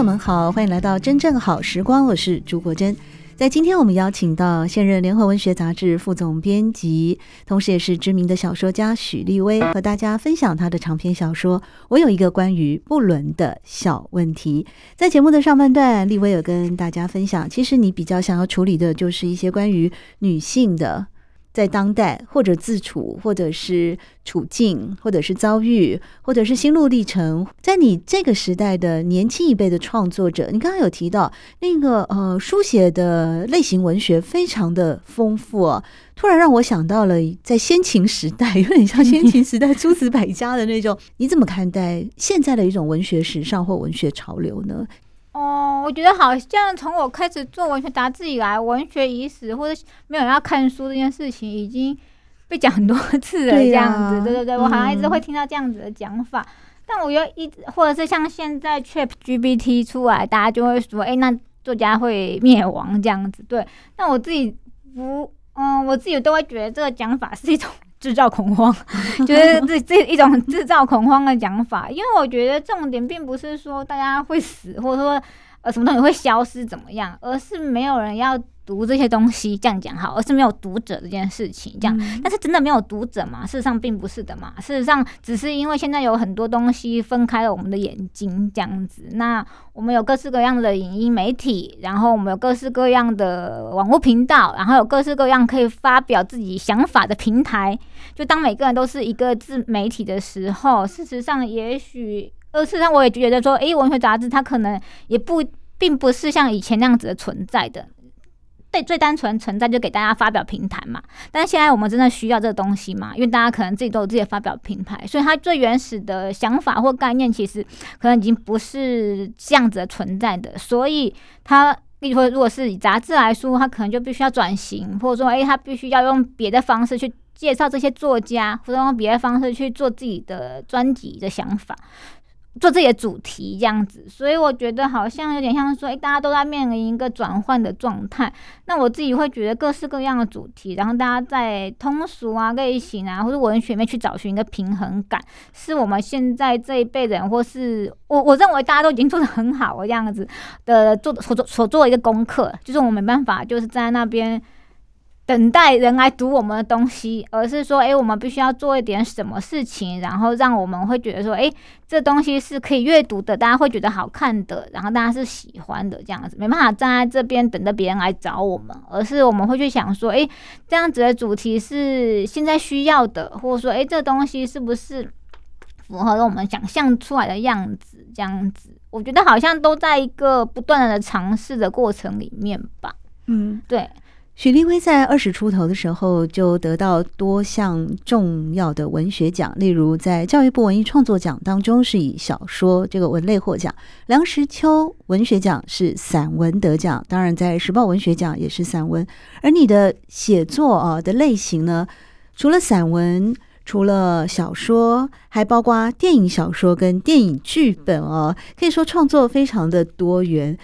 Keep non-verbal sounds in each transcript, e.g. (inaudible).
友们好，欢迎来到《真正好时光》，我是朱国珍。在今天，我们邀请到现任联合文学杂志副总编辑，同时也是知名的小说家许立威，和大家分享他的长篇小说《我有一个关于不伦的小问题》。在节目的上半段，立威有跟大家分享，其实你比较想要处理的就是一些关于女性的。在当代，或者自处，或者是处境，或者是遭遇，或者是心路历程，在你这个时代的年轻一辈的创作者，你刚刚有提到那个呃书写的类型文学非常的丰富啊，突然让我想到了在先秦时代，有点像先秦时代诸子百家的那种。你怎么看待现在的一种文学时尚或文学潮流呢？哦，我觉得好像从我开始做文学杂志以来，文学已死或者没有人要看书这件事情已经被讲很多次了。(laughs) 这样子，对、啊、对对，我好像一直会听到这样子的讲法。嗯、但我又一直，或者是像现在 ChatGPT 出来，大家就会说，哎、欸，那作家会灭亡这样子。对，那我自己不，嗯，我自己都会觉得这个讲法是一种。制造恐慌，(laughs) 就是这这一种制造恐慌的讲法，因为我觉得重点并不是说大家会死，或者说呃什么东西会消失怎么样，而是没有人要。读这些东西这样讲好，而是没有读者这件事情这样，嗯、但是真的没有读者嘛？事实上并不是的嘛。事实上只是因为现在有很多东西分开了我们的眼睛这样子。那我们有各式各样的影音媒体，然后我们有各式各样的网络频道，然后有各式各样可以发表自己想法的平台。就当每个人都是一个自媒体的时候，事实上也许，呃，事实上我也觉得说，诶、文学杂志它可能也不并不是像以前那样子的存在的。对，最单纯存在就给大家发表平台嘛。但是现在我们真的需要这个东西嘛？因为大家可能自己都有自己的发表平台，所以它最原始的想法或概念其实可能已经不是这样子的存在的。所以它，例如说，如果是以杂志来说，它可能就必须要转型，或者说，诶，它必须要用别的方式去介绍这些作家，或者用别的方式去做自己的专辑的想法。做自己的主题这样子，所以我觉得好像有点像说，诶、大家都在面临一个转换的状态。那我自己会觉得各式各样的主题，然后大家在通俗啊、类型啊，或者文学里面去找寻一个平衡感，是我们现在这一辈人，或是我我认为大家都已经做得很好的样子的做所做所做的一个功课，就是我没办法就是在那边。等待人来读我们的东西，而是说，诶，我们必须要做一点什么事情，然后让我们会觉得说，诶，这东西是可以阅读的，大家会觉得好看的，然后大家是喜欢的这样子，没办法站在这边等着别人来找我们，而是我们会去想说，诶，这样子的主题是现在需要的，或者说，诶，这东西是不是符合了我们想象出来的样子？这样子，我觉得好像都在一个不断的尝试的过程里面吧。嗯，对。许立威在二十出头的时候就得到多项重要的文学奖，例如在教育部文艺创作奖当中是以小说这个文类获奖，梁实秋文学奖是散文得奖，当然在时报文学奖也是散文。而你的写作啊的类型呢，除了散文，除了小说，还包括电影小说跟电影剧本哦，可以说创作非常的多元，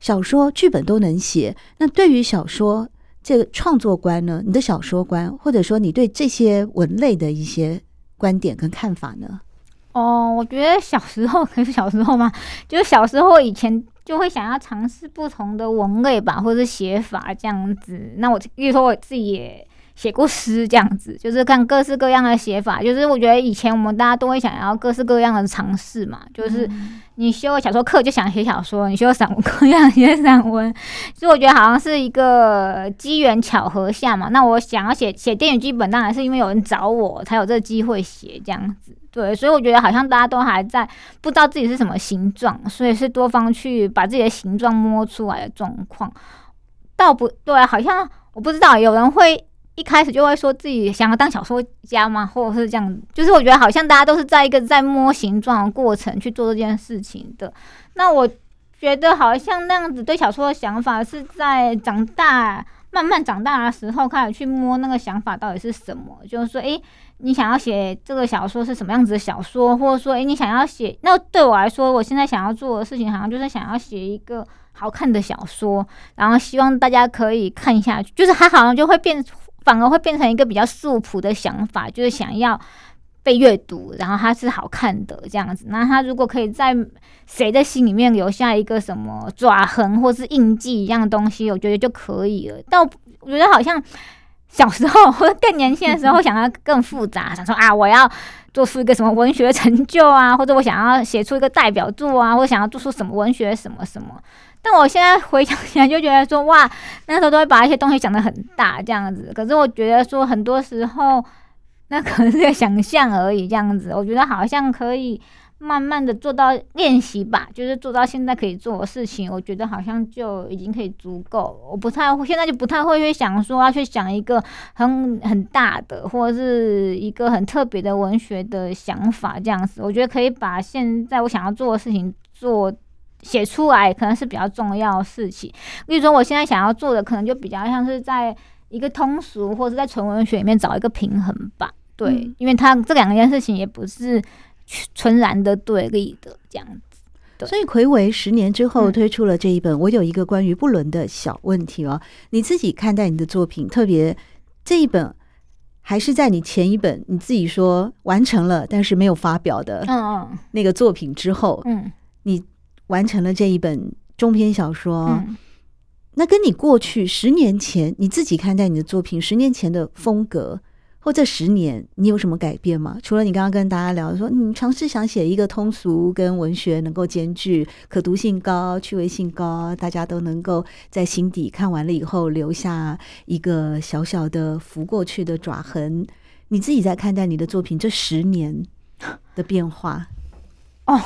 小说剧本都能写。那对于小说，这个创作观呢？你的小说观，或者说你对这些文类的一些观点跟看法呢？哦，我觉得小时候可是小时候嘛，(laughs) 就是小时候以前就会想要尝试不同的文类吧，或者是写法这样子。那我比如说我自己也。写过诗这样子，就是看各式各样的写法。就是我觉得以前我们大家都会想要各式各样的尝试嘛。就是你修小说课就想写小说，你修散文课 (laughs) 想写散文。所以我觉得好像是一个机缘巧合下嘛。那我想要写写电影剧本，当然是因为有人找我才有这个机会写这样子。对，所以我觉得好像大家都还在不知道自己是什么形状，所以是多方去把自己的形状摸出来的状况。倒不对，好像我不知道有人会。一开始就会说自己想要当小说家吗？或者是这样，就是我觉得好像大家都是在一个在摸形状的过程去做这件事情的。那我觉得好像那样子对小说的想法是在长大，慢慢长大的时候开始去摸那个想法到底是什么。就是说，诶，你想要写这个小说是什么样子的小说？或者说，诶，你想要写，那对我来说，我现在想要做的事情好像就是想要写一个好看的小说，然后希望大家可以看下去。就是它好像就会变。反而会变成一个比较素朴的想法，就是想要被阅读，然后它是好看的这样子。那他如果可以在谁的心里面留下一个什么爪痕或是印记一样东西，我觉得就可以了。但我觉得好像小时候或者更年轻的时候，想要更复杂，想说啊，我要做出一个什么文学成就啊，或者我想要写出一个代表作啊，或者想要做出什么文学什么什么。但我现在回想起来，就觉得说哇，(laughs) 那时候都会把一些东西想得很大这样子。可是我觉得说很多时候，那可能是个想象而已这样子。(laughs) 我觉得好像可以慢慢的做到练习吧，就是做到现在可以做的事情，我觉得好像就已经可以足够。我不太现在就不太会去想说要去想一个很很大的或者是一个很特别的文学的想法这样子。我觉得可以把现在我想要做的事情做。写出来可能是比较重要的事情，例如说我现在想要做的，可能就比较像是在一个通俗或者在纯文学里面找一个平衡吧。对，嗯、因为它这两件事情也不是纯然的对立的这样子。所以魁伟十年之后推出了这一本，嗯、我有一个关于不伦的小问题哦。你自己看待你的作品，特别这一本还是在你前一本你自己说完成了但是没有发表的嗯嗯那个作品之后，嗯，你。完成了这一本中篇小说，嗯、那跟你过去十年前你自己看待你的作品，十年前的风格，或这十年你有什么改变吗？除了你刚刚跟大家聊说，你尝试想写一个通俗跟文学能够兼具，可读性高、趣味性高，大家都能够在心底看完了以后留下一个小小的拂过去的爪痕。你自己在看待你的作品这十年的变化？(laughs) 哦，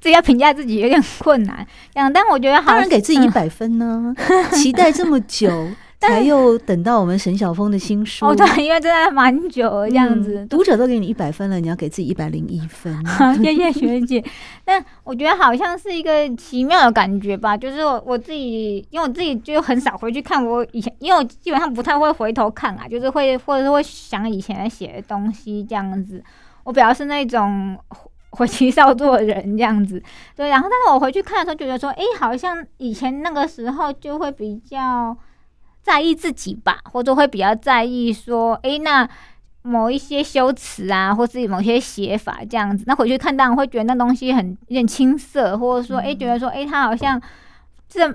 自己要评价自己有点困难，这样，但我觉得好，当然给自己一百分呢。(laughs) 期待这么久，(laughs) 才又等到我们沈晓峰的新书。哦，对，因为真的蛮久了，这样子，读者都给你一百分了，你要给自己一百零一分。谢谢学姐。但我觉得好像是一个奇妙的感觉吧，就是我我自己，因为我自己就很少回去看我以前，因为我基本上不太会回头看啊，就是会或者是会想以前写的东西这样子。我比较是那种。回去少做人这样子，对，然后但是我回去看的时候，觉得说，哎，好像以前那个时候就会比较在意自己吧，或者会比较在意说，哎，那某一些修辞啊，或是某些写法这样子，那回去看当然会觉得那东西很有点青涩，或者说，哎，觉得说，哎，他好像这。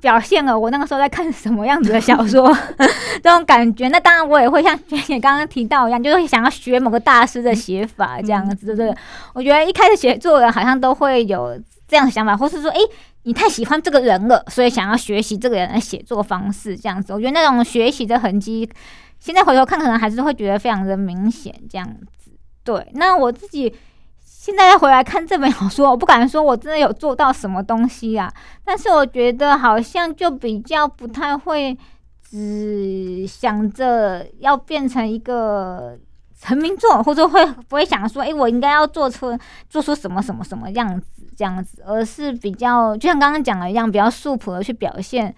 表现了我那个时候在看什么样子的小说，(laughs) 这种感觉。那当然，我也会像娟姐刚刚提到一样，就是想要学某个大师的写法这样子，对不对？我觉得一开始写作文好像都会有这样的想法，或是说，诶，你太喜欢这个人了，所以想要学习这个人的写作方式这样子。我觉得那种学习的痕迹，现在回头看，可能还是会觉得非常的明显这样子。对，那我自己。现在要回来看这本小说，我不敢说我真的有做到什么东西啊，但是我觉得好像就比较不太会只想着要变成一个成名作，或者会不会想说，哎，我应该要做出做出什么什么什么样子这样子，而是比较就像刚刚讲的一样，比较素朴的去表现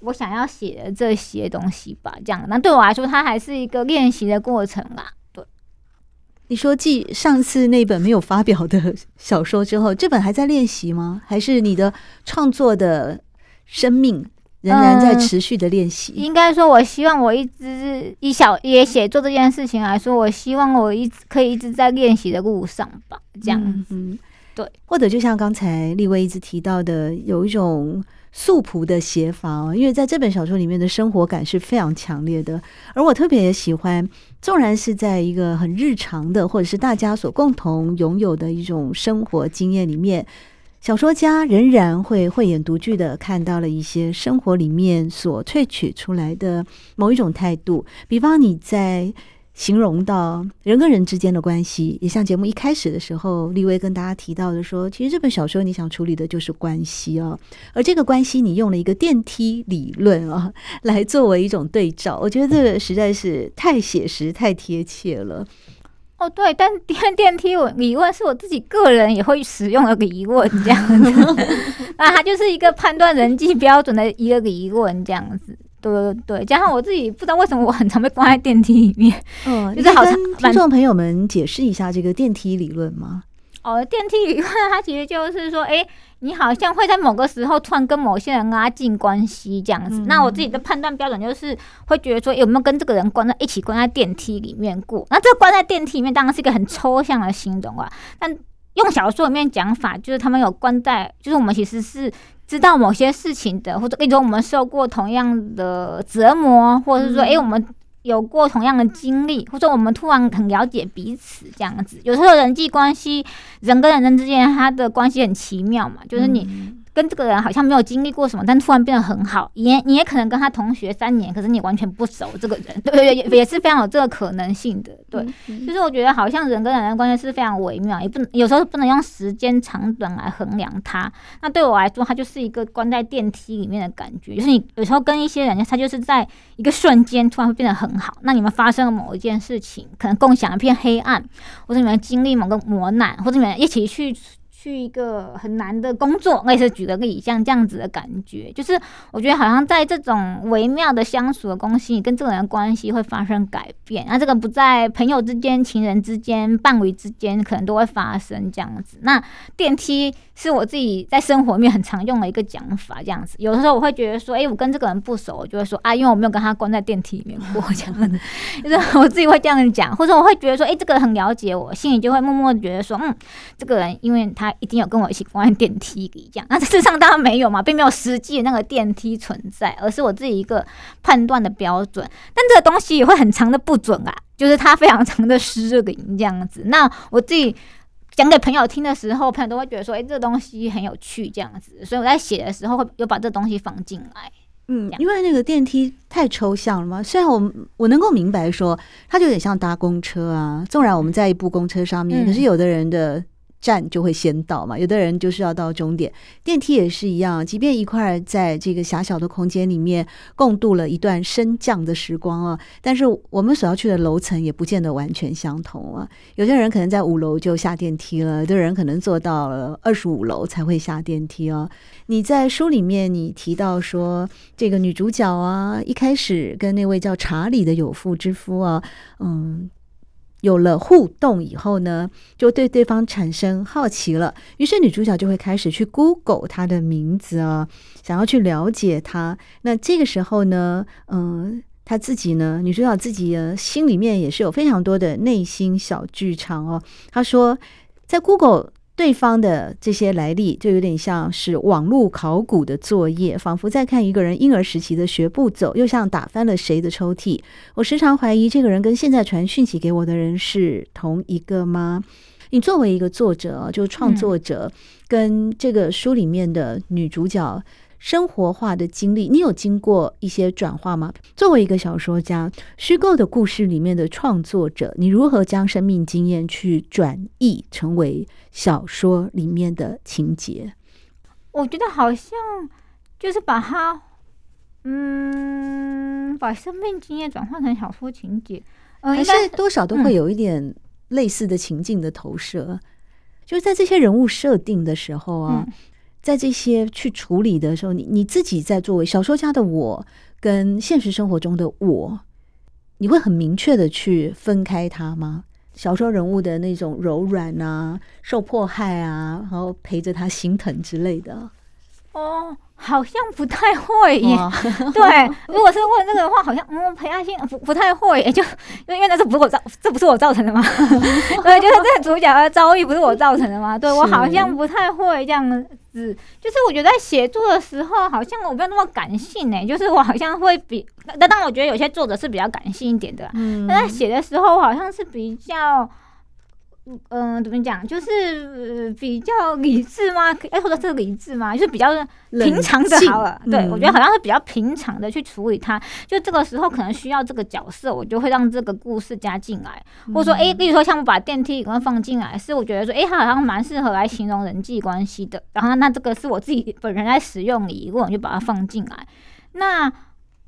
我想要写的这些东西吧。这样，那对我来说，它还是一个练习的过程啦。你说，继上次那本没有发表的小说之后，这本还在练习吗？还是你的创作的生命仍然在持续的练习？应该说，我希望我一直以小也写作这件事情来说，我希望我一直可以一直在练习的路上吧。这样，嗯，嗯，对。或者就像刚才立威一直提到的，有一种。素朴的写法哦，因为在这本小说里面的生活感是非常强烈的，而我特别喜欢，纵然是在一个很日常的，或者是大家所共同拥有的一种生活经验里面，小说家仍然会慧眼独具的看到了一些生活里面所萃取出来的某一种态度。比方你在形容到人跟人之间的关系，也像节目一开始的时候，立威跟大家提到的说，其实这本小说你想处理的就是关系哦，而这个关系你用了一个电梯理论啊，(laughs) 来作为一种对照，我觉得这个实在是太写实、太贴切了。哦，对，但电电梯我理论是我自己个人也会使用的疑问，这样子，(laughs) 啊，它就是一个判断人际标准的一个疑问，这样子。对对对，加上我自己不知道为什么我很常被关在电梯里面，(laughs) 嗯，(laughs) 就是好像听众朋友们解释一下这个电梯理论吗？哦，电梯理论它其实就是说，哎，你好像会在某个时候突然跟某些人拉近关系这样子。嗯、那我自己的判断标准就是会觉得说，有没有跟这个人关在一起关在电梯里面过？那这关在电梯里面当然是一个很抽象的形容啊。但用小说里面讲法，就是他们有关在，就是我们其实是。知道某些事情的，或者那种我们受过同样的折磨，或者是说，哎、欸，我们有过同样的经历，或者我们突然很了解彼此这样子。有时候人际关系，人跟人之间，他的关系很奇妙嘛，就是你。跟这个人好像没有经历过什么，但突然变得很好。也你也可能跟他同学三年，可是你完全不熟这个人，对 (laughs) 不对？也也是非常有这个可能性的。对，就是我觉得好像人跟人的关系是非常微妙，也不能有时候不能用时间长短来衡量它。那对我来说，它就是一个关在电梯里面的感觉，就是你有时候跟一些人，他就是在一个瞬间突然会变得很好。那你们发生了某一件事情，可能共享一片黑暗，或者你们经历某个磨难，或者你们一起去。去一个很难的工作，(laughs) 类似举了个例，像这样子的感觉，就是我觉得好像在这种微妙的相处的关系，你跟这个人的关系会发生改变。那这个不在朋友之间、情人之间、伴侣之间，可能都会发生这样子。那电梯是我自己在生活里面很常用的一个讲法，这样子。有的时候我会觉得说，哎、我跟这个人不熟，我就会说啊，因为我没有跟他关在电梯里面过，这样子，(laughs) 就是我自己会这样讲，或者我会觉得说，哎、这个人很了解我，心里就会默默的觉得说，嗯，这个人因为他。一定有跟我一起关在电梯里，这样。(laughs) 那事实上当然没有嘛，并没有实际那个电梯存在，而是我自己一个判断的标准。但这个东西也会很长的不准啊，就是它非常长的失灵这样子。那我自己讲给朋友听的时候，朋友都会觉得说：“哎、欸，这个东西很有趣，这样子。”所以我在写的时候会有把这东西放进来。嗯，因为那个电梯太抽象了嘛。虽然我我能够明白说，它就有点像搭公车啊。纵然我们在一部公车上面，嗯、可是有的人的。站就会先到嘛，有的人就是要到终点。电梯也是一样，即便一块在这个狭小的空间里面共度了一段升降的时光啊，但是我们所要去的楼层也不见得完全相同啊。有些人可能在五楼就下电梯了，有的人可能坐到了二十五楼才会下电梯哦。你在书里面你提到说，这个女主角啊，一开始跟那位叫查理的有妇之夫啊，嗯。有了互动以后呢，就对对方产生好奇了。于是女主角就会开始去 Google 他的名字啊，想要去了解他。那这个时候呢，嗯，她自己呢，女主角自己呢，心里面也是有非常多的内心小剧场哦。她说，在 Google。对方的这些来历就有点像是网络考古的作业，仿佛在看一个人婴儿时期的学步走，又像打翻了谁的抽屉。我时常怀疑，这个人跟现在传讯息给我的人是同一个吗？你作为一个作者，就创作者，跟这个书里面的女主角。生活化的经历，你有经过一些转化吗？作为一个小说家，虚构的故事里面的创作者，你如何将生命经验去转译成为小说里面的情节？我觉得好像就是把它，嗯，把生命经验转化成小说情节，呃，还是多少都会有一点类似的情境的投射，嗯、就是在这些人物设定的时候啊。嗯在这些去处理的时候，你你自己在作为小说家的我，跟现实生活中的我，你会很明确的去分开他吗？小说人物的那种柔软啊，受迫害啊，然后陪着他心疼之类的。哦，好像不太会耶。哇 (laughs) 对，如果是问这个的话，好像嗯，陪他心不不太会耶，就因为那是不是我造，这不是我造成的吗？(laughs) 对，就是这个主角的遭遇不是我造成的吗？对，我好像不太会这样。子，就是我觉得在写作的时候，好像我没有那么感性哎，就是我好像会比，但但我觉得有些作者是比较感性一点的，嗯，但在写的时候，好像是比较嗯、呃，怎么讲？就是、呃、比较理智吗？哎，或者是理智吗？就是比较平常的好了。对、嗯、我觉得好像是比较平常的去处理它。就这个时候可能需要这个角色，我就会让这个故事加进来，或者说，哎，例如说像我把电梯给它放进来，是我觉得说，哎，它好像蛮适合来形容人际关系的。然后那这个是我自己本人在使用里，我就把它放进来。那。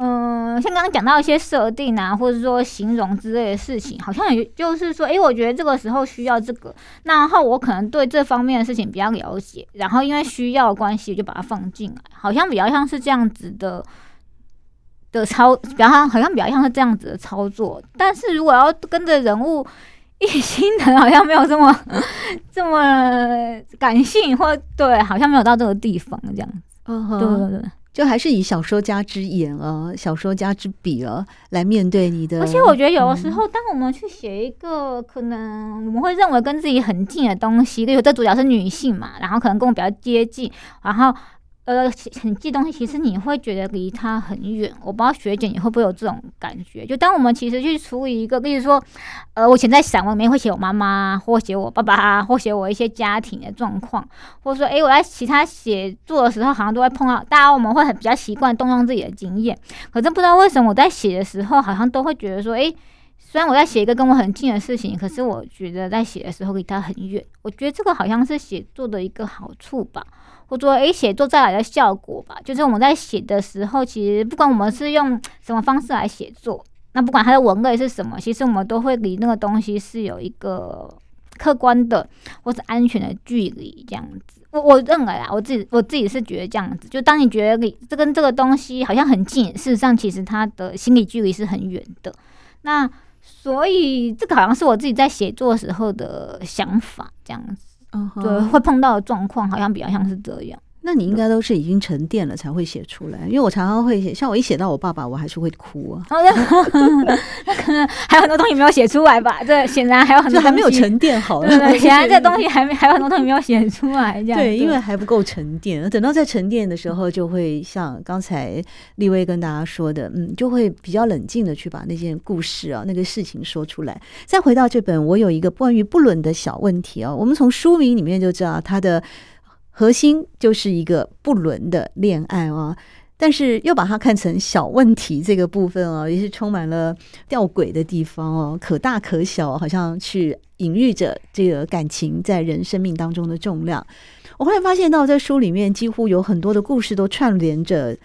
嗯，像刚刚讲到一些设定啊，或者说形容之类的事情，好像也就是说，诶，我觉得这个时候需要这个，然后我可能对这方面的事情比较了解，然后因为需要关系，就把它放进来，好像比较像是这样子的的操，比较像好像比较像是这样子的操作。但是如果要跟着人物一心的，好像没有这么 (laughs) 这么感性，或对，好像没有到这个地方这样子。对对对。就还是以小说家之眼啊，小说家之笔啊，来面对你的。而且我觉得有的时候，当我们去写一个可能我们会认为跟自己很近的东西，例如这主角是女性嘛，然后可能跟我比较接近，然后。呃，很记东西，其实你会觉得离他很远。我不知道学姐你会不会有这种感觉？就当我们其实去处理一个，比如说，呃，我以前在散文里面会写我妈妈，或写我爸爸，或写我一些家庭的状况，或者说，诶，我在其他写作的时候，好像都会碰到。大家我们会很比较习惯动用自己的经验，可是不知道为什么我在写的时候，好像都会觉得说，诶，虽然我在写一个跟我很近的事情，可是我觉得在写的时候离他很远。我觉得这个好像是写作的一个好处吧。或者说，诶，写作带来的效果吧，就是我们在写的时候，其实不管我们是用什么方式来写作，那不管它的文类是什么，其实我们都会离那个东西是有一个客观的或是安全的距离，这样子。我我认为啊，我自己我自己是觉得这样子，就当你觉得你这跟这个东西好像很近，事实上其实它的心理距离是很远的。那所以这个好像是我自己在写作时候的想法，这样子。对，会碰到的状况好像比较像是这样。那你应该都是已经沉淀了才会写出来，因为我常常会写，像我一写到我爸爸，我还是会哭啊。(laughs) 那可能还有很多东西没有写出来吧？这显然还有很多还没有沉淀好。对对，(laughs) 显然这东西还没还有很多东西没有写出来，这样。对，因为还不够沉淀，等到再沉淀的时候，就会像刚才立威跟大家说的，嗯，就会比较冷静的去把那件故事啊，那个事情说出来。再回到这本，我有一个关于不伦的小问题啊，我们从书名里面就知道它的。核心就是一个不伦的恋爱啊，但是又把它看成小问题这个部分啊，也是充满了吊诡的地方哦，可大可小，好像去隐喻着这个感情在人生命当中的重量。我后来发现到在书里面几乎有很多的故事都串联着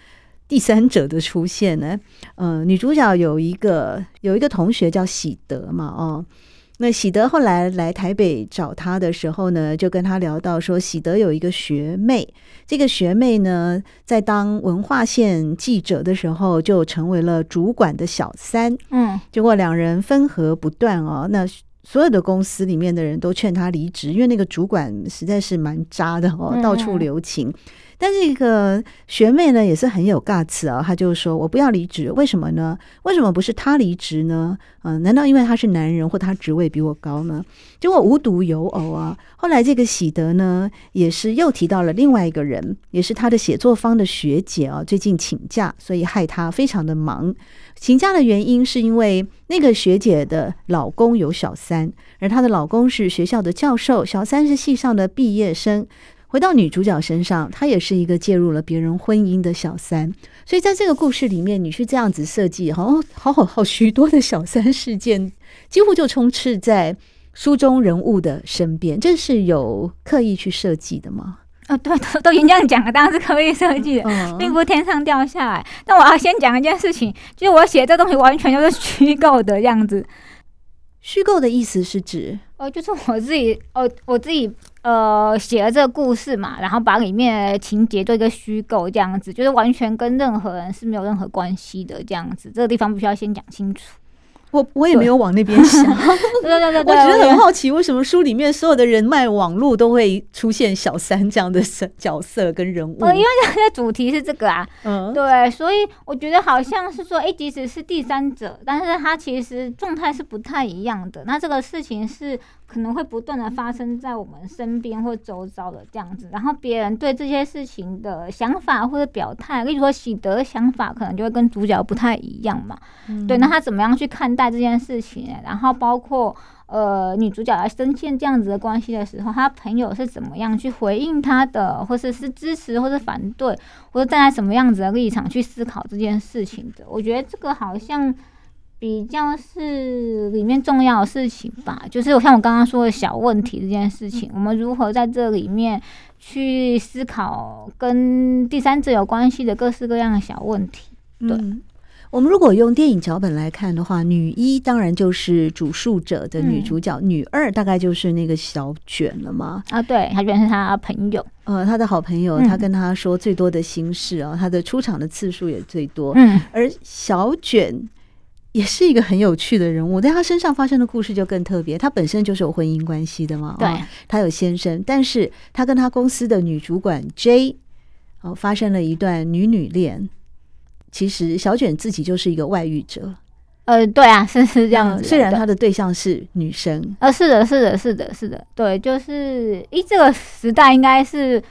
第三者的出现呢。嗯、呃，女主角有一个有一个同学叫喜德嘛，哦。那喜德后来来台北找他的时候呢，就跟他聊到说，喜德有一个学妹，这个学妹呢，在当文化线记者的时候，就成为了主管的小三。嗯，结果两人分合不断哦。那所有的公司里面的人都劝他离职，因为那个主管实在是蛮渣的哦，到处留情。但这个学妹呢，也是很有 guts 啊，她就说：“我不要离职，为什么呢？为什么不是他离职呢？嗯、难道因为他是男人，或他职位比我高呢？”结果无独有偶啊，后来这个喜德呢，也是又提到了另外一个人，也是他的写作方的学姐啊，最近请假，所以害他非常的忙。请假的原因是因为那个学姐的老公有小三，而她的老公是学校的教授，小三是系上的毕业生。回到女主角身上，她也是一个介入了别人婚姻的小三，所以在这个故事里面，你是这样子设计，好好好好许多的小三事件，几乎就充斥在书中人物的身边，这是有刻意去设计的吗？哦，对，都都已经这样讲了，当然是刻意设计的，嗯、并不是天上掉下来。但我要先讲一件事情，就是我写这东西完全就是虚构的样子。虚构的意思是指，哦，就是我自己，哦，我自己。呃，写了这个故事嘛，然后把里面的情节做一个虚构，这样子就是完全跟任何人是没有任何关系的，这样子，这个地方必须要先讲清楚。我我也没有往那边想，(laughs) 对对对对，我觉得很好奇，为什么书里面所有的人脉网络都会出现小三这样的角色跟人物？呃，因为它的主题是这个啊，嗯，对，所以我觉得好像是说，哎，即使是第三者，但是他其实状态是不太一样的。那这个事情是。可能会不断的发生在我们身边或周遭的这样子，然后别人对这些事情的想法或者表态，例如说喜德的想法，可能就会跟主角不太一样嘛。嗯、对，那他怎么样去看待待这件事情，然后包括呃女主角来深陷这样子的关系的时候，他朋友是怎么样去回应他的，或者是支持，或者反对，或者站在什么样子的立场去思考这件事情的。我觉得这个好像比较是里面重要的事情吧，就是像我刚刚说的小问题这件事情，我们如何在这里面去思考跟第三者有关系的各式各样的小问题，对。嗯我们如果用电影脚本来看的话，女一当然就是主述者的女主角，嗯、女二大概就是那个小卷了嘛。啊，对，小卷是他朋友，呃，他的好朋友，他跟他说最多的心事啊，他的出场的次数也最多。嗯，而小卷也是一个很有趣的人物，在他身上发生的故事就更特别。他本身就是有婚姻关系的嘛，对，他有先生，但是他跟他公司的女主管 J 哦发生了一段女女恋。其实小卷自己就是一个外遇者，呃，对啊，是是这样子。虽然他的对象是女生，呃，是的，是的，是的，是的，对，就是，咦，这个时代应该是，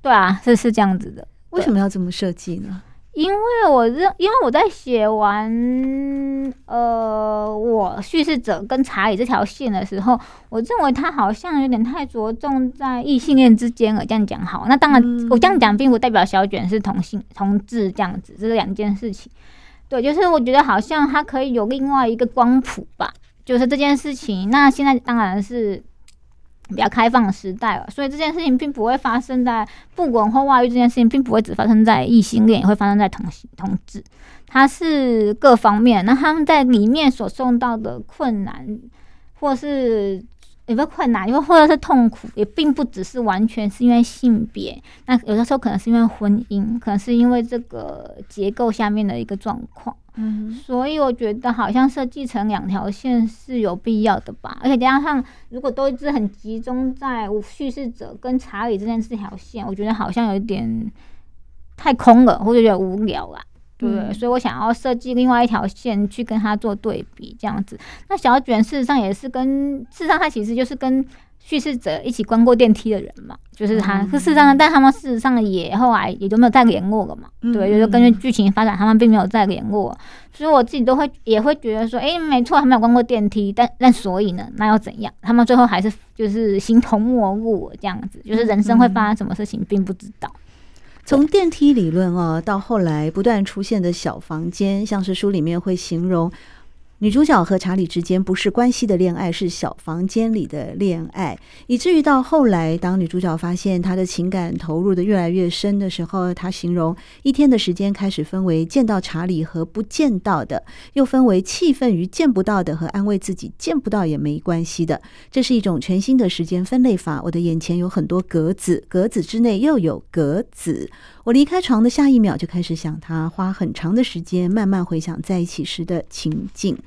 对啊，是是这样子的。为什么要这么设计呢？因为我认，因为我在写完呃，我叙事者跟查理这条线的时候，我认为他好像有点太着重在异性恋之间了。这样讲好，那当然我这样讲并不代表小卷是同性同志这样子，这是两件事情。对，就是我觉得好像他可以有另外一个光谱吧，就是这件事情。那现在当然是。比较开放的时代了，所以这件事情并不会发生在不伦或外遇，这件事情并不会只发生在异性恋，也会发生在同性同志，它是各方面。那他们在里面所受到的困难，或是也不困难，因为或者是痛苦，也并不只是完全是因为性别，那有的时候可能是因为婚姻，可能是因为这个结构下面的一个状况。嗯，所以我觉得好像设计成两条线是有必要的吧，而且加上如果都一直很集中在叙事者跟查理之间这条线，我觉得好像有点太空了，或者有点无聊啦，对所以我想要设计另外一条线去跟他做对比，这样子。那小卷事实上也是跟，事实上他其实就是跟。叙事者一起关过电梯的人嘛，就是他。嗯、事实上，但他们事实上也后来也就没有再联络了嘛。嗯、对，就是根据剧情发展，他们并没有再联络。所以我自己都会也会觉得说，哎、欸，没错，他们有关过电梯，但但所以呢，那又怎样？他们最后还是就是形同陌路这样子，就是人生会发生什么事情并不知道。从电梯理论啊，到后来不断出现的小房间，像是书里面会形容。女主角和查理之间不是关系的恋爱，是小房间里的恋爱，以至于到后来，当女主角发现她的情感投入的越来越深的时候，她形容一天的时间开始分为见到查理和不见到的，又分为气愤于见不到的和安慰自己见不到也没关系的。这是一种全新的时间分类法。我的眼前有很多格子，格子之内又有格子。我离开床的下一秒就开始想他，花很长的时间慢慢回想在一起时的情景。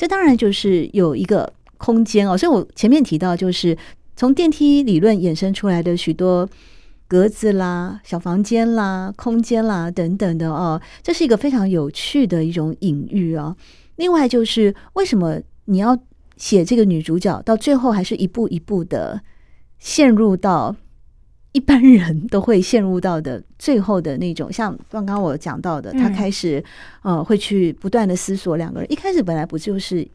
这当然就是有一个空间哦，所以我前面提到，就是从电梯理论衍生出来的许多格子啦、小房间啦、空间啦等等的哦，这是一个非常有趣的一种隐喻哦。另外就是为什么你要写这个女主角到最后还是一步一步的陷入到。一般人都会陷入到的最后的那种，像刚刚我讲到的，他开始呃会去不断的思索两个人。一开始本来不就是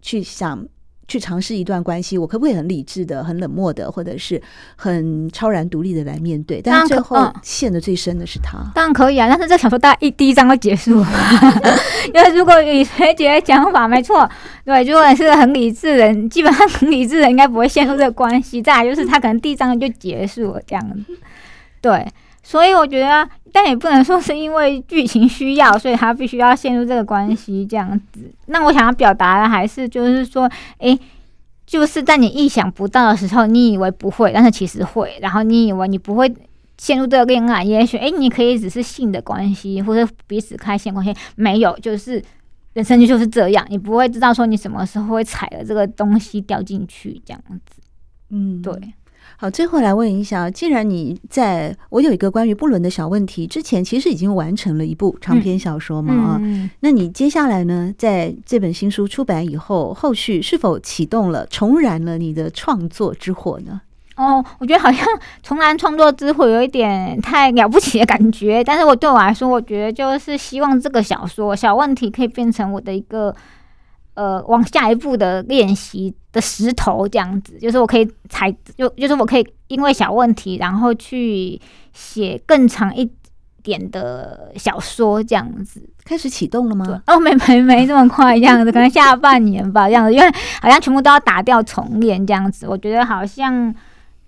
去想。去尝试一段关系，我可不可以很理智的、很冷漠的，或者是很超然独立的来面对？但是最后陷的最深的是他。当然可以啊，但是这小说大概一第一章就结束了，(laughs) 因为如果以学姐讲法，没错，对，如果是个很理智的人，基本上很理智的人应该不会陷入这个关系。再来就是他可能第一章就结束了这样子，对。所以我觉得，但也不能说是因为剧情需要，所以他必须要陷入这个关系这样子。那我想要表达的还是就是说，诶、欸，就是在你意想不到的时候，你以为不会，但是其实会。然后你以为你不会陷入这个恋爱，也许诶、欸，你可以只是性的关系，或者彼此开心关系，没有，就是人生就是这样，你不会知道说你什么时候会踩了这个东西掉进去这样子。嗯，对。好，最后来问一下，既然你在我有一个关于布伦的小问题之前，其实已经完成了一部长篇小说嘛？啊、嗯，嗯、那你接下来呢，在这本新书出版以后，后续是否启动了、重燃了你的创作之火呢？哦，我觉得好像 (laughs) 重燃创作之火有一点太了不起的感觉，但是我对我来说，我觉得就是希望这个小说小问题可以变成我的一个。呃往下一步的练习的石头，这样子，就是我可以踩，就就是我可以因为小问题，然后去写更长一点的小说，这样子。开始启动了吗？哦，没 (laughs) 没没这么快，这样子，可能下半年吧，这样子，因为好像全部都要打掉重练，这样子，我觉得好像。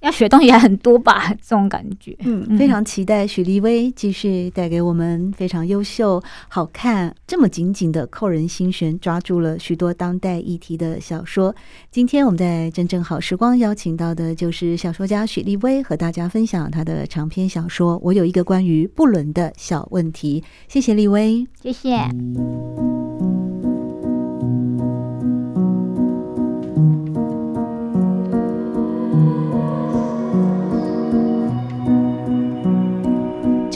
要学东西还很多吧，(laughs) 这种感觉。嗯，非常期待许立威继续带给我们非常优秀、好看、这么紧紧的扣人心弦，抓住了许多当代议题的小说。今天我们在真正好时光邀请到的就是小说家许立威，和大家分享他的长篇小说《我有一个关于不伦的小问题》。谢谢立威，谢谢。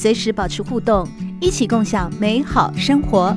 随时保持互动，一起共享美好生活。